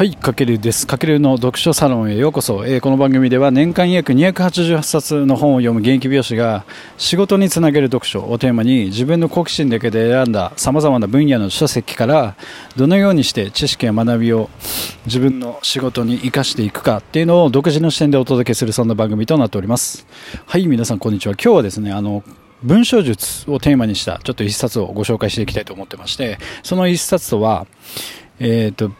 はい、かけるです。かけるの読書サロンへようこそ。えーこの番組では年間約288冊の本を読む現役美容師が仕事につなげる読書をテーマに自分の好奇心だけで選んだ様々な分野の書籍からどのようにして知識や学びを自分の仕事に生かしていくかっていうのを独自の視点でお届けするそんな番組となっております。はい、皆さんこんにちは。今日はですね、あの、文章術をテーマにしたちょっと一冊をご紹介していきたいと思ってまして、その一冊とは、えっ、と、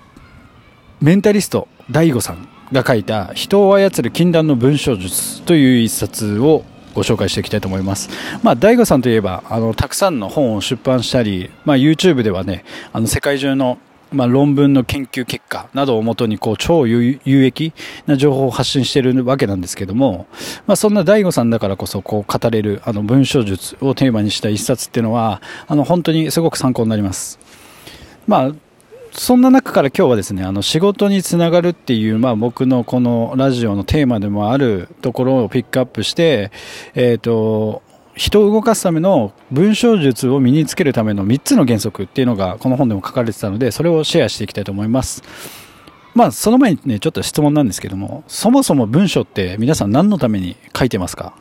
メンタリスト DAIGO さんが書いた人を操る禁断の文章術という一冊をご紹介していきたいと思います。まあ、DAIGO さんといえば、あの、たくさんの本を出版したり、まあ、YouTube ではね、あの、世界中のまあ、論文の研究結果などをもとにこう超有益な情報を発信しているわけなんですけども、まあ、そんな DAIGO さんだからこそこう語れるあの文章術をテーマにした一冊っていうのはあの本当にすごく参考になります。まあそんな中から今日はですね、あの仕事につながるっていう、まあ僕のこのラジオのテーマでもあるところをピックアップして、えっ、と、人を動かすための文章術を身につけるための3つの原則っていうのがこの本でも書かれてたので、それをシェアしていきたいと思います。まあその前にね、ちょっと質問なんですけども、そもそも文章って皆さん何のために書いてますか？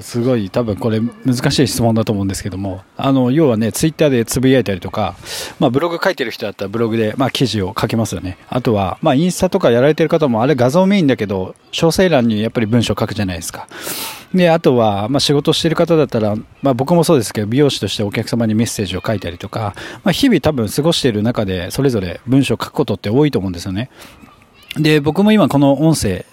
すごい多分これ難しい質問だと思うんですけどもあの要はねツイッターでつぶやいたりとか、まあ、ブログ書いてる人だったらブログで、まあ、記事を書けますよね。あとは、まあ、インスタとかやられてる方もあれ画像メインだけど詳細欄にやっぱり文章書くじゃないですか。であとは、まあ、仕事してる方だったら、まあ、僕もそうですけど美容師としてお客様にメッセージを書いたりとか、まあ、日々多分過ごしている中でそれぞれ文章を書くことって多いと思うんですよね。で僕も今この音声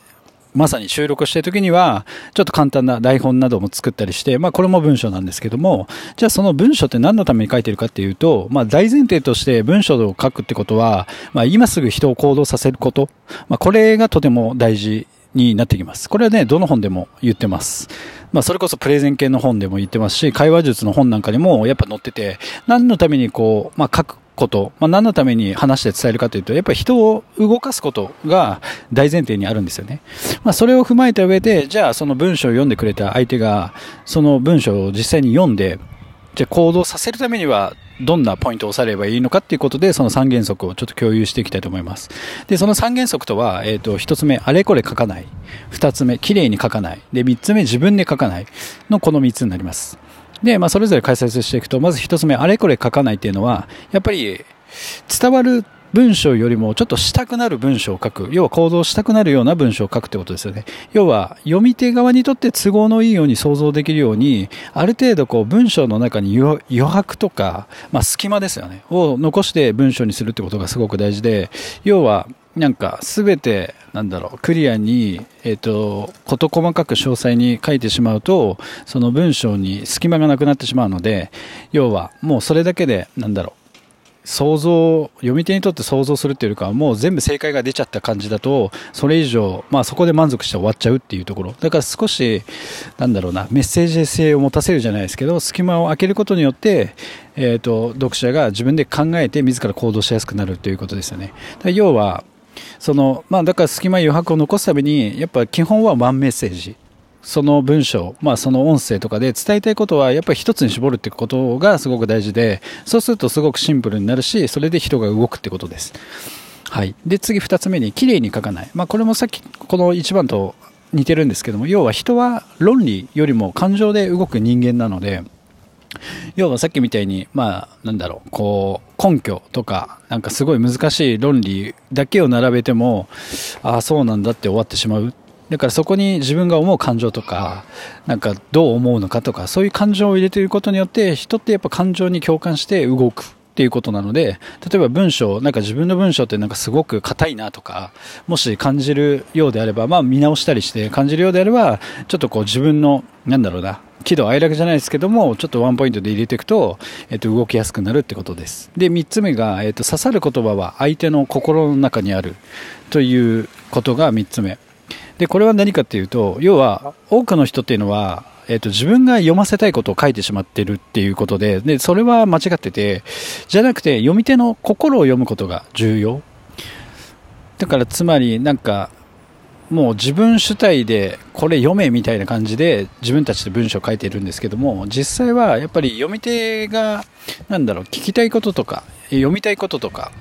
まさに収録している時には、ちょっと簡単な台本なども作ったりして、まあこれも文章なんですけども、じゃあその文章って何のために書いてるかっていうと、まあ大前提として文章を書くってことは、まあ今すぐ人を行動させること、まあこれがとても大事になってきます。これはね、どの本でも言ってます。まあそれこそプレゼン系の本でも言ってますし、会話術の本なんかにもやっぱ載ってて、何のためにこう、まあ書くこと、まあ、何のために話して伝えるかというと、やっぱり人を動かすことが大前提にあるんですよね。まあ、それを踏まえた上で、じゃあその文章を読んでくれた相手が、その文章を実際に読んで、じゃあ行動させるためには、どんなポイントを押さえればいいのかっていうことで、その3原則をちょっと共有していきたいと思います。で、その3原則とは、えっ、と、1つ目、あれこれ書かない。2つ目、綺麗に書かない。で、3つ目、自分で書かない。のこの3つになります。で、まあ、それぞれ解説していくと、まず一つ目、あれこれ書かないっていうのは、やっぱり伝わる文章よりもちょっとしたくなる文章を書く。要は行動したくなるような文章を書くってことですよね。要は読み手側にとって都合のいいように想像できるように、ある程度こう文章の中に余余白とか、まあ隙間ですよね。を残して文章にするってことがすごく大事で、要はなんかすべてなんだろうクリアに、えっと事細かく詳細に書いてしまうとその文章に隙間がなくなってしまうので要はもうそれだけでなんだろう想像読み手にとって想像するっていうよりかはもう全部正解が出ちゃった感じだとそれ以上、まあ、そこで満足して終わっちゃうっていうところだから少しなんだろうなメッセージ性を持たせるじゃないですけど隙間を空けることによって、えー、と読者が自分で考えて自ら行動しやすくなるということですよね。要はそのまあ、だから隙間余白を残すためにやっぱ基本はワンメッセージ。その文章、まあ、その音声とかで伝えたいことはやっぱり一つに絞るってことがすごく大事でそうするとすごくシンプルになるしそれで人が動くってことです。はい、で次2つ目に綺麗に書かない、まあ、これもさっきこの1番と似てるんですけども要は人は論理よりも感情で動く人間なので要はさっきみたいに、まあ、なんだろう、こう、根拠とか、なんかすごい難しい論理だけを並べても、ああ、そうなんだって終わってしまう。だからそこに自分が思う感情とか、なんかどう思うのかとか、そういう感情を入れていることによって、人ってやっぱ感情に共感して動く。っていうことなので、例えば文章、なんか自分の文章ってなんかすごく硬いなとか、もし感じるようであれば、まあ見直したりして感じるようであれば、ちょっとこう自分の、なんだろうな、喜怒哀楽じゃないですけども、ちょっとワンポイントで入れていくと、えっと、動きやすくなるってことです。で、三つ目が、えっと、刺さる言葉は相手の心の中にあるということが三つ目。で、これは何かっていうと、要は、多くの人っていうのは、えっと、自分が読ませたいことを書いてしまってるっていうことで、で、それは間違ってて、じゃなくて、読み手の心を読むことが重要。だから、つまり、なんか、もう自分主体でこれ読めみたいな感じで自分たちで文章を書いているんですけども実際はやっぱり読み手がなんだろう聞きたいこととか読みたいこととか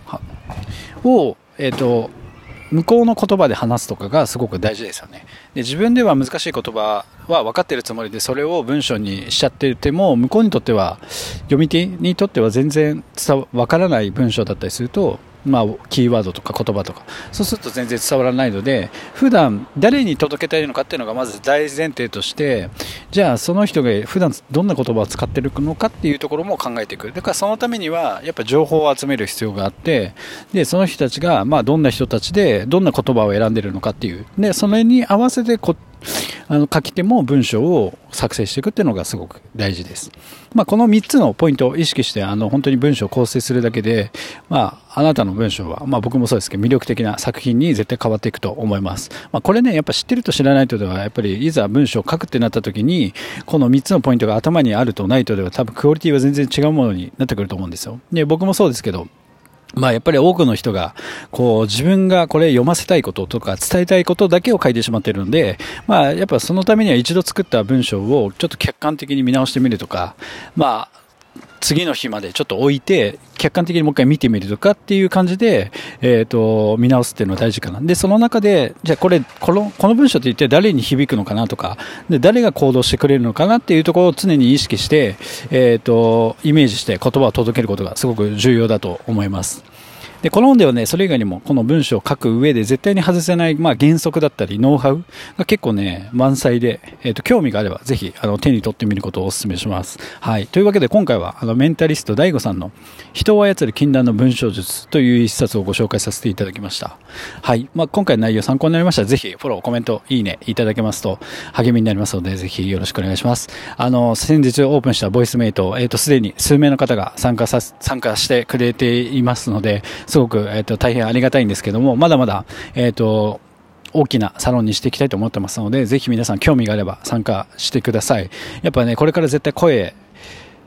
を、えっ、と、向こうの言葉で話すとかがすごく大事ですよね。で自分では難しい言葉は分かってるつもりでそれを文章にしちゃってても向こうにとっては読み手にとっては全然伝わ分からない文章だったりするとまあ、キーワードとか言葉とか。そうすると全然伝わらないので普段誰に届けたいのかっていうのがまず大前提としてじゃあその人が普段どんな言葉を使ってるのかっていうところも考えていくだからそのためにはやっぱ情報を集める必要があってでその人たちがまあどんな人たちでどんな言葉を選んでるのかっていう。でそれに合わせてこあの書き手も文章を作成していくっていうのがすごく大事です。まあ、この3つのポイントを意識してあの本当に文章を構成するだけで、まあ、あなたの文章は、まあ、僕もそうですけど魅力的な作品に絶対変わっていくと思います。まあ、これね、やっぱ知ってると知らないとでは、やっぱりいざ文章を書くってなった時に、この3つのポイントが頭にあるとないとでは多分クオリティは全然違うものになってくると思うんですよ。で、僕もそうですけど、まあやっぱり多くの人が、こう自分がこれ読ませたいこととか伝えたいことだけを書いてしまってるので、まあやっぱそのためには一度作った文章をちょっと客観的に見直してみるとか、まあ次の日までちょっと置いて、客観的にもう一回見てみるとかっていう感じで、えっ、ー、と、見直すっていうのは大事かな。で、その中で、じゃあこれ、この、この文章って一体誰に響くのかなとか、で、誰が行動してくれるのかなっていうところを常に意識して、えっ、ー、と、イメージして言葉を届けることがすごく重要だと思います。で、この本ではね、それ以外にも、この文章を書く上で絶対に外せない、まあ、原則だったり、ノウハウが結構ね、満載で、えっ、ー、と、興味があれば、ぜひ、あの、手に取ってみることをお勧めします。はい。というわけで、今回は、あの、メンタリスト DAIGO さんの、人を操る禁断の文章術という一冊をご紹介させていただきました。はい。まあ、今回の内容参考になりましたら、ぜひ、フォロー、コメント、いいね、いただけますと、励みになりますので、ぜひ、よろしくお願いします。あの、先日オープンしたボイスメイト、えっ、ー、と、すでに数名の方が参加さ、参加してくれていますので、すごく、え、ー、と、大変ありがたいんですけども、まだまだ、えっ、ー、と、大きなサロンにしていきたいと思ってますので、ぜひ皆さん興味があれば参加してください。やっぱね、これから絶対声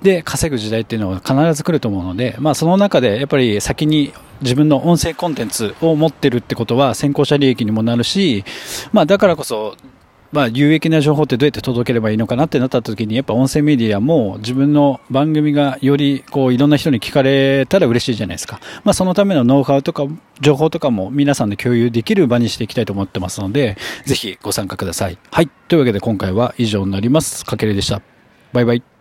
で稼ぐ時代っていうのは必ず来ると思うので、まあその中でやっぱり先に自分の音声コンテンツを持ってるってことは先行者利益にもなるし、まあだからこそまあ、有益な情報ってどうやって届ければいいのかなってなった時に、やっぱ音声メディアも自分の番組がよりこういろんな人に聞かれたら嬉しいじゃないですか。まあ、そのためのノウハウとか情報とかも皆さんで共有できる場にしていきたいと思ってますので、ぜひご参加ください。はい。というわけで今回は以上になります。かけれでした。バイバイ。